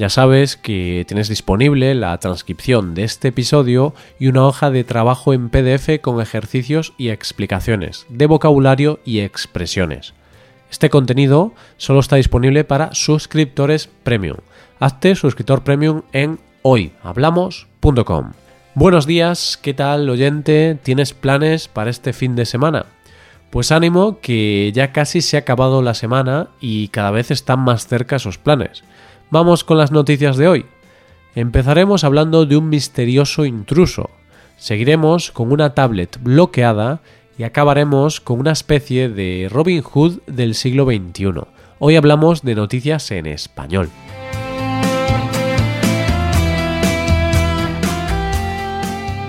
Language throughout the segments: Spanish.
Ya sabes que tienes disponible la transcripción de este episodio y una hoja de trabajo en PDF con ejercicios y explicaciones de vocabulario y expresiones. Este contenido solo está disponible para suscriptores premium Hazte suscriptor premium en hoyhablamos.com. Buenos días, ¿qué tal oyente? ¿Tienes planes para este fin de semana? Pues ánimo que ya casi se ha acabado la semana y cada vez están más cerca esos planes. Vamos con las noticias de hoy. Empezaremos hablando de un misterioso intruso. Seguiremos con una tablet bloqueada y acabaremos con una especie de Robin Hood del siglo XXI. Hoy hablamos de noticias en español.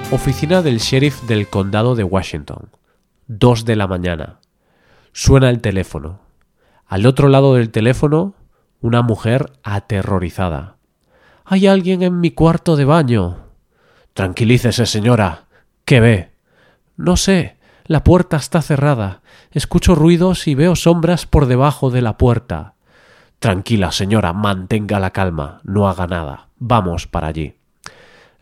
Oficina del sheriff del condado de Washington. Dos de la mañana. Suena el teléfono. Al otro lado del teléfono, una mujer aterrorizada. Hay alguien en mi cuarto de baño. Tranquilícese, señora. ¿Qué ve? No sé. La puerta está cerrada. Escucho ruidos y veo sombras por debajo de la puerta. Tranquila, señora, mantenga la calma. No haga nada. Vamos para allí.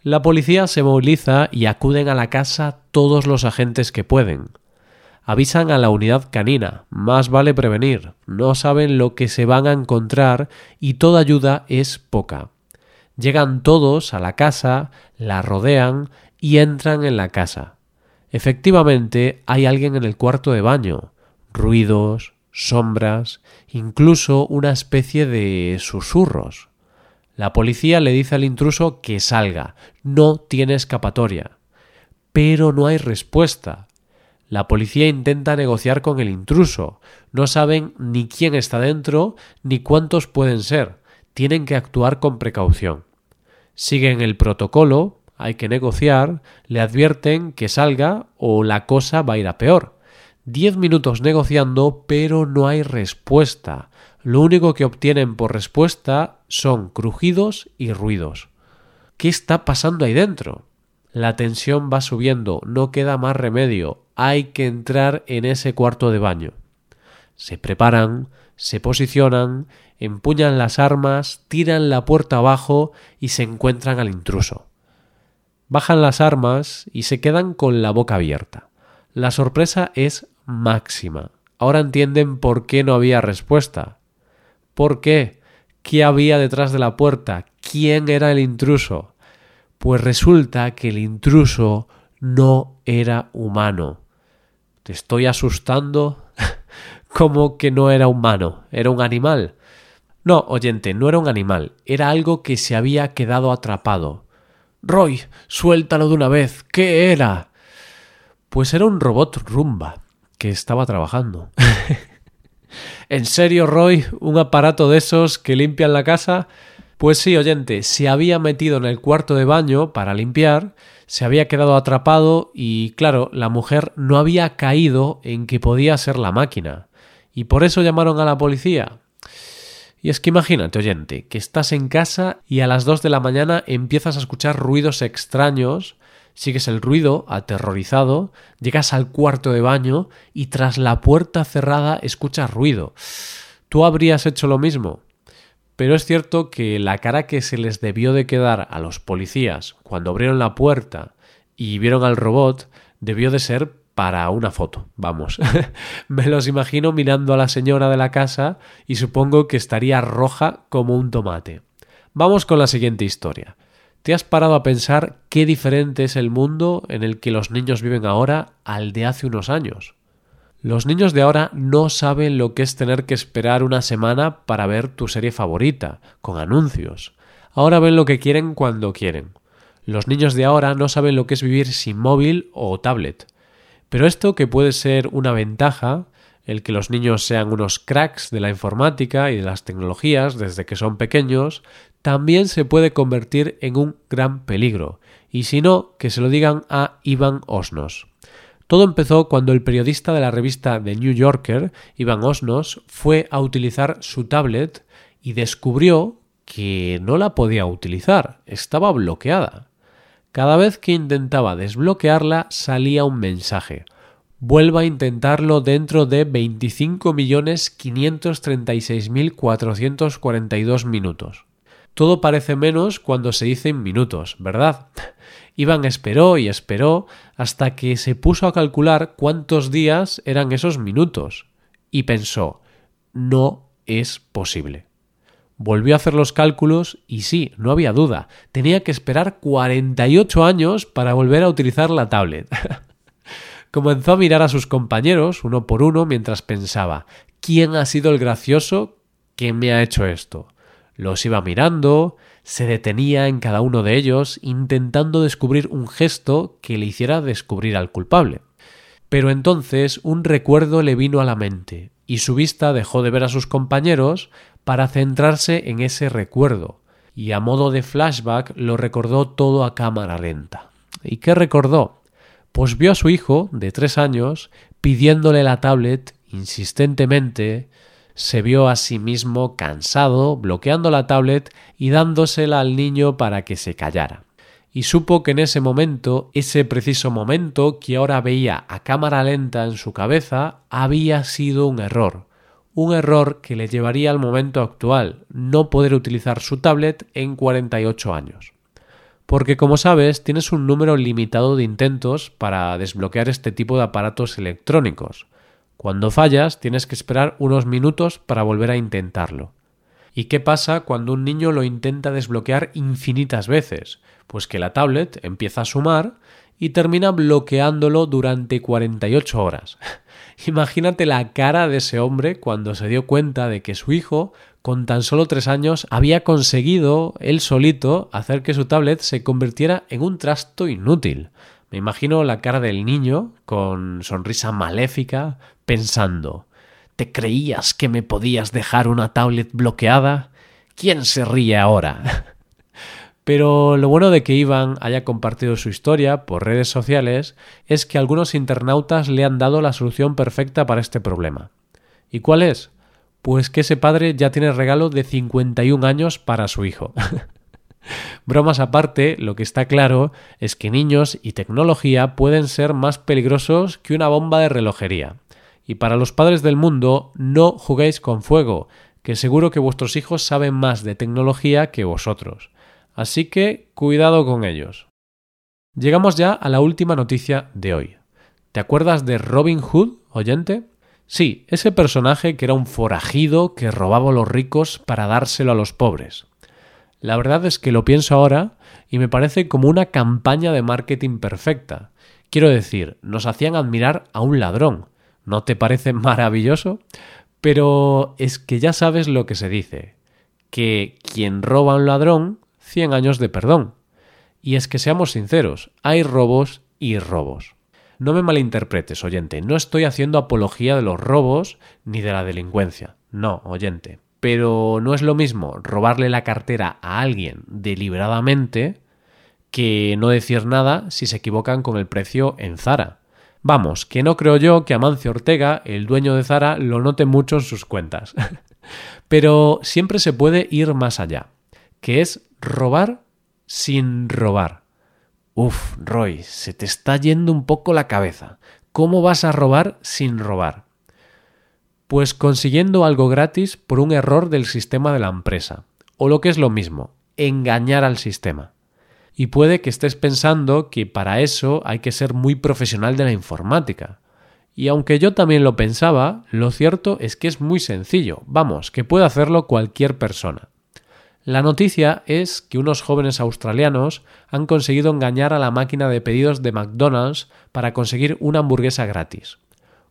La policía se moviliza y acuden a la casa todos los agentes que pueden. Avisan a la unidad canina, más vale prevenir, no saben lo que se van a encontrar y toda ayuda es poca. Llegan todos a la casa, la rodean y entran en la casa. Efectivamente, hay alguien en el cuarto de baño. Ruidos, sombras, incluso una especie de susurros. La policía le dice al intruso que salga, no tiene escapatoria. Pero no hay respuesta. La policía intenta negociar con el intruso. No saben ni quién está dentro ni cuántos pueden ser. Tienen que actuar con precaución. Siguen el protocolo, hay que negociar, le advierten que salga o la cosa va a ir a peor. Diez minutos negociando, pero no hay respuesta. Lo único que obtienen por respuesta son crujidos y ruidos. ¿Qué está pasando ahí dentro? La tensión va subiendo, no queda más remedio, hay que entrar en ese cuarto de baño. Se preparan, se posicionan, empuñan las armas, tiran la puerta abajo y se encuentran al intruso. Bajan las armas y se quedan con la boca abierta. La sorpresa es máxima. Ahora entienden por qué no había respuesta. ¿Por qué? ¿Qué había detrás de la puerta? ¿Quién era el intruso? Pues resulta que el intruso no era humano. ¿Te estoy asustando? ¿Cómo que no era humano? ¿Era un animal? No, oyente, no era un animal, era algo que se había quedado atrapado. Roy, suéltalo de una vez. ¿Qué era? Pues era un robot rumba que estaba trabajando. ¿En serio, Roy? ¿Un aparato de esos que limpian la casa? Pues sí, oyente, se había metido en el cuarto de baño para limpiar, se había quedado atrapado y, claro, la mujer no había caído en que podía ser la máquina. Y por eso llamaron a la policía. Y es que imagínate, oyente, que estás en casa y a las dos de la mañana empiezas a escuchar ruidos extraños Sigues el ruido, aterrorizado, llegas al cuarto de baño y tras la puerta cerrada escuchas ruido. ¿Tú habrías hecho lo mismo? Pero es cierto que la cara que se les debió de quedar a los policías cuando abrieron la puerta y vieron al robot debió de ser para una foto, vamos. Me los imagino mirando a la señora de la casa y supongo que estaría roja como un tomate. Vamos con la siguiente historia. ¿Te has parado a pensar qué diferente es el mundo en el que los niños viven ahora al de hace unos años? Los niños de ahora no saben lo que es tener que esperar una semana para ver tu serie favorita, con anuncios. Ahora ven lo que quieren cuando quieren. Los niños de ahora no saben lo que es vivir sin móvil o tablet. Pero esto que puede ser una ventaja, el que los niños sean unos cracks de la informática y de las tecnologías desde que son pequeños, también se puede convertir en un gran peligro, y si no, que se lo digan a Ivan Osnos. Todo empezó cuando el periodista de la revista The New Yorker, Ivan Osnos, fue a utilizar su tablet y descubrió que no la podía utilizar, estaba bloqueada. Cada vez que intentaba desbloquearla salía un mensaje. Vuelva a intentarlo dentro de 25.536.442 minutos. Todo parece menos cuando se dice en minutos, ¿verdad? Iván esperó y esperó hasta que se puso a calcular cuántos días eran esos minutos y pensó, no es posible. Volvió a hacer los cálculos y sí, no había duda, tenía que esperar 48 años para volver a utilizar la tablet. Comenzó a mirar a sus compañeros uno por uno mientras pensaba, ¿quién ha sido el gracioso que me ha hecho esto? Los iba mirando, se detenía en cada uno de ellos intentando descubrir un gesto que le hiciera descubrir al culpable. Pero entonces un recuerdo le vino a la mente, y su vista dejó de ver a sus compañeros para centrarse en ese recuerdo, y a modo de flashback lo recordó todo a cámara lenta. ¿Y qué recordó? Pues vio a su hijo, de tres años, pidiéndole la tablet insistentemente, se vio a sí mismo cansado, bloqueando la tablet y dándosela al niño para que se callara. Y supo que en ese momento, ese preciso momento que ahora veía a cámara lenta en su cabeza, había sido un error. Un error que le llevaría al momento actual, no poder utilizar su tablet en 48 años. Porque como sabes, tienes un número limitado de intentos para desbloquear este tipo de aparatos electrónicos. Cuando fallas, tienes que esperar unos minutos para volver a intentarlo. ¿Y qué pasa cuando un niño lo intenta desbloquear infinitas veces? Pues que la tablet empieza a sumar y termina bloqueándolo durante 48 horas. Imagínate la cara de ese hombre cuando se dio cuenta de que su hijo, con tan solo tres años, había conseguido él solito hacer que su tablet se convirtiera en un trasto inútil. Me imagino la cara del niño, con sonrisa maléfica, pensando ¿Te creías que me podías dejar una tablet bloqueada? ¿Quién se ríe ahora? Pero lo bueno de que Iván haya compartido su historia por redes sociales es que algunos internautas le han dado la solución perfecta para este problema. ¿Y cuál es? Pues que ese padre ya tiene regalo de 51 años para su hijo. Bromas aparte, lo que está claro es que niños y tecnología pueden ser más peligrosos que una bomba de relojería. Y para los padres del mundo, no juguéis con fuego, que seguro que vuestros hijos saben más de tecnología que vosotros. Así que cuidado con ellos. Llegamos ya a la última noticia de hoy. ¿Te acuerdas de Robin Hood, oyente? Sí, ese personaje que era un forajido que robaba a los ricos para dárselo a los pobres. La verdad es que lo pienso ahora y me parece como una campaña de marketing perfecta. Quiero decir, nos hacían admirar a un ladrón. ¿No te parece maravilloso? Pero es que ya sabes lo que se dice, que quien roba a un ladrón, 100 años de perdón. Y es que seamos sinceros, hay robos y robos. No me malinterpretes, oyente, no estoy haciendo apología de los robos ni de la delincuencia. No, oyente pero no es lo mismo robarle la cartera a alguien deliberadamente que no decir nada si se equivocan con el precio en Zara. Vamos, que no creo yo que Amancio Ortega, el dueño de Zara, lo note mucho en sus cuentas. Pero siempre se puede ir más allá, que es robar sin robar. Uf, Roy, se te está yendo un poco la cabeza. ¿Cómo vas a robar sin robar? Pues consiguiendo algo gratis por un error del sistema de la empresa. O lo que es lo mismo, engañar al sistema. Y puede que estés pensando que para eso hay que ser muy profesional de la informática. Y aunque yo también lo pensaba, lo cierto es que es muy sencillo, vamos, que puede hacerlo cualquier persona. La noticia es que unos jóvenes australianos han conseguido engañar a la máquina de pedidos de McDonald's para conseguir una hamburguesa gratis.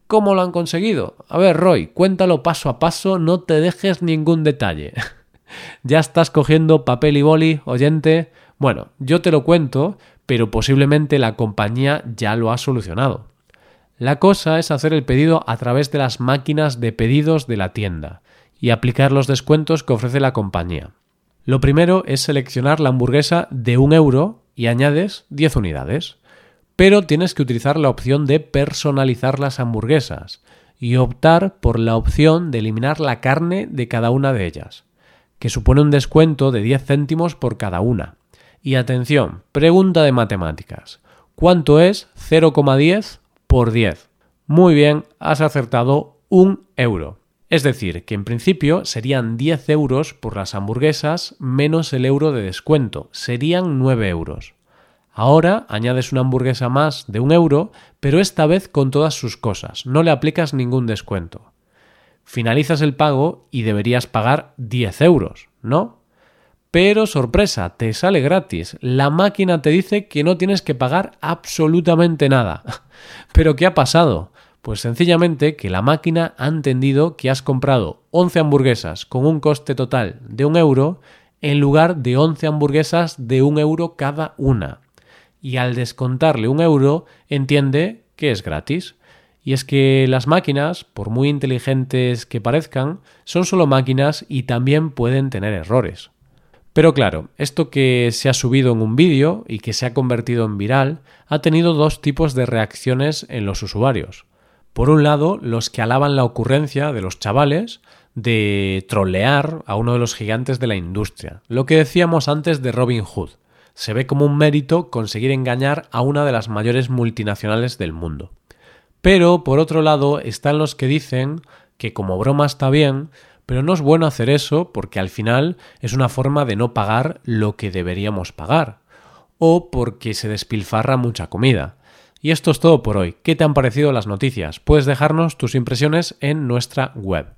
¿Cómo lo han conseguido? A ver, Roy, cuéntalo paso a paso, no te dejes ningún detalle. ¿Ya estás cogiendo papel y boli, oyente? Bueno, yo te lo cuento, pero posiblemente la compañía ya lo ha solucionado. La cosa es hacer el pedido a través de las máquinas de pedidos de la tienda y aplicar los descuentos que ofrece la compañía. Lo primero es seleccionar la hamburguesa de un euro y añades 10 unidades. Pero tienes que utilizar la opción de personalizar las hamburguesas y optar por la opción de eliminar la carne de cada una de ellas, que supone un descuento de 10 céntimos por cada una. Y atención, pregunta de matemáticas. ¿Cuánto es 0,10 por 10? Muy bien, has acertado un euro. Es decir, que en principio serían 10 euros por las hamburguesas menos el euro de descuento, serían 9 euros. Ahora añades una hamburguesa más de un euro, pero esta vez con todas sus cosas, no le aplicas ningún descuento. Finalizas el pago y deberías pagar 10 euros, ¿no? Pero sorpresa, te sale gratis. La máquina te dice que no tienes que pagar absolutamente nada. ¿Pero qué ha pasado? Pues sencillamente que la máquina ha entendido que has comprado 11 hamburguesas con un coste total de un euro en lugar de 11 hamburguesas de un euro cada una. Y al descontarle un euro entiende que es gratis. Y es que las máquinas, por muy inteligentes que parezcan, son solo máquinas y también pueden tener errores. Pero claro, esto que se ha subido en un vídeo y que se ha convertido en viral ha tenido dos tipos de reacciones en los usuarios. Por un lado, los que alaban la ocurrencia de los chavales de trollear a uno de los gigantes de la industria, lo que decíamos antes de Robin Hood. Se ve como un mérito conseguir engañar a una de las mayores multinacionales del mundo. Pero, por otro lado, están los que dicen que como broma está bien, pero no es bueno hacer eso porque al final es una forma de no pagar lo que deberíamos pagar, o porque se despilfarra mucha comida. Y esto es todo por hoy. ¿Qué te han parecido las noticias? Puedes dejarnos tus impresiones en nuestra web.